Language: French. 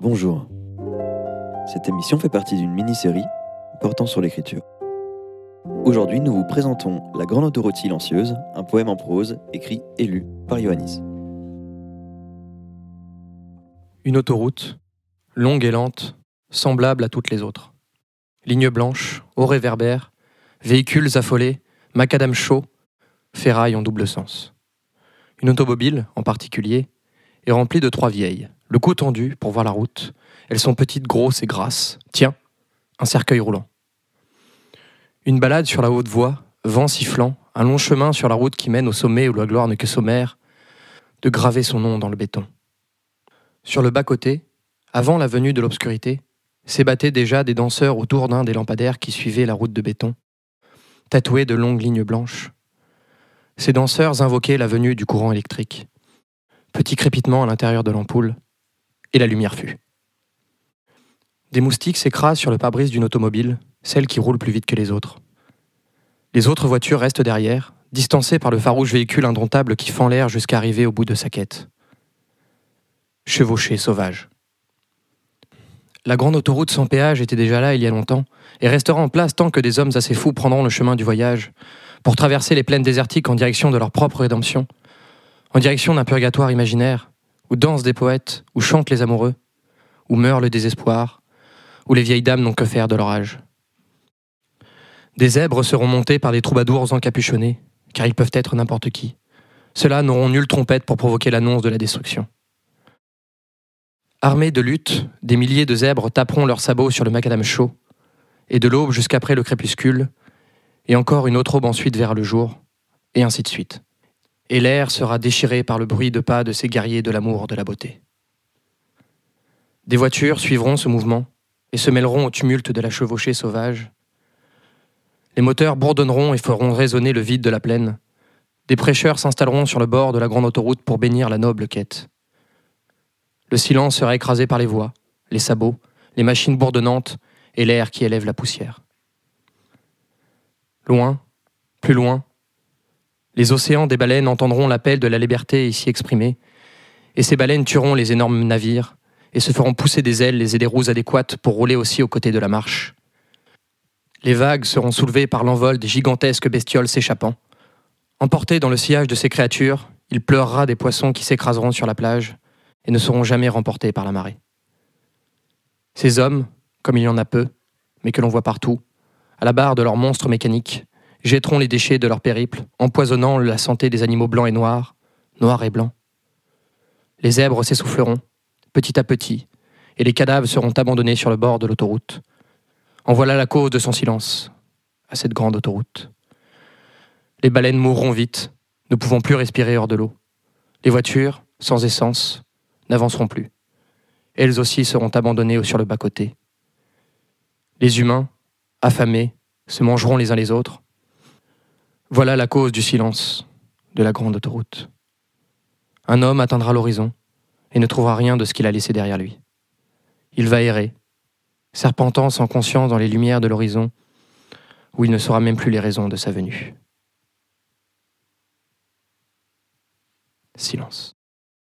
Bonjour. Cette émission fait partie d'une mini-série portant sur l'écriture. Aujourd'hui, nous vous présentons La Grande Autoroute Silencieuse, un poème en prose écrit et lu par Ioannis. Une autoroute, longue et lente, semblable à toutes les autres. Lignes blanches, hauts réverbères, véhicules affolés, macadam chaud, ferrailles en double sens. Une automobile, en particulier, est remplie de trois vieilles, le cou tendu pour voir la route. Elles sont petites, grosses et grasses. Tiens, un cercueil roulant. Une balade sur la haute voie, vent sifflant, un long chemin sur la route qui mène au sommet où la gloire n'est que sommaire, de graver son nom dans le béton. Sur le bas-côté, avant la venue de l'obscurité, s'ébattaient déjà des danseurs autour d'un des lampadaires qui suivaient la route de béton, tatoués de longues lignes blanches. Ces danseurs invoquaient la venue du courant électrique. Petit crépitement à l'intérieur de l'ampoule, et la lumière fut. Des moustiques s'écrasent sur le pare-brise d'une automobile, celle qui roule plus vite que les autres. Les autres voitures restent derrière, distancées par le farouche véhicule indomptable qui fend l'air jusqu'à arriver au bout de sa quête. Chevauché sauvage. La grande autoroute sans péage était déjà là il y a longtemps, et restera en place tant que des hommes assez fous prendront le chemin du voyage, pour traverser les plaines désertiques en direction de leur propre rédemption, en direction d'un purgatoire imaginaire, où dansent des poètes, où chantent les amoureux, où meurt le désespoir, où les vieilles dames n'ont que faire de leur âge. Des zèbres seront montés par des troubadours encapuchonnés, car ils peuvent être n'importe qui. Ceux-là n'auront nulle trompette pour provoquer l'annonce de la destruction. Armés de lutte, des milliers de zèbres taperont leurs sabots sur le macadam chaud, et de l'aube jusqu'après le crépuscule, et encore une autre aube ensuite vers le jour, et ainsi de suite et l'air sera déchiré par le bruit de pas de ces guerriers de l'amour de la beauté. Des voitures suivront ce mouvement et se mêleront au tumulte de la chevauchée sauvage. Les moteurs bourdonneront et feront résonner le vide de la plaine. Des prêcheurs s'installeront sur le bord de la grande autoroute pour bénir la noble quête. Le silence sera écrasé par les voix, les sabots, les machines bourdonnantes et l'air qui élève la poussière. Loin, plus loin, les océans des baleines entendront l'appel de la liberté ici exprimé, et ces baleines tueront les énormes navires et se feront pousser des ailes et des roues adéquates pour rouler aussi aux côtés de la marche. Les vagues seront soulevées par l'envol des gigantesques bestioles s'échappant. Emportés dans le sillage de ces créatures, il pleurera des poissons qui s'écraseront sur la plage et ne seront jamais remportés par la marée. Ces hommes, comme il y en a peu, mais que l'on voit partout, à la barre de leurs monstres mécaniques, jetteront les déchets de leur périple, empoisonnant la santé des animaux blancs et noirs, noirs et blancs. Les zèbres s'essouffleront, petit à petit, et les cadavres seront abandonnés sur le bord de l'autoroute. En voilà la cause de son silence, à cette grande autoroute. Les baleines mourront vite, ne pouvant plus respirer hors de l'eau. Les voitures, sans essence, n'avanceront plus. Elles aussi seront abandonnées sur le bas-côté. Les humains, affamés, se mangeront les uns les autres, voilà la cause du silence de la grande autoroute. Un homme atteindra l'horizon et ne trouvera rien de ce qu'il a laissé derrière lui. Il va errer, serpentant sans conscience dans les lumières de l'horizon, où il ne saura même plus les raisons de sa venue. Silence.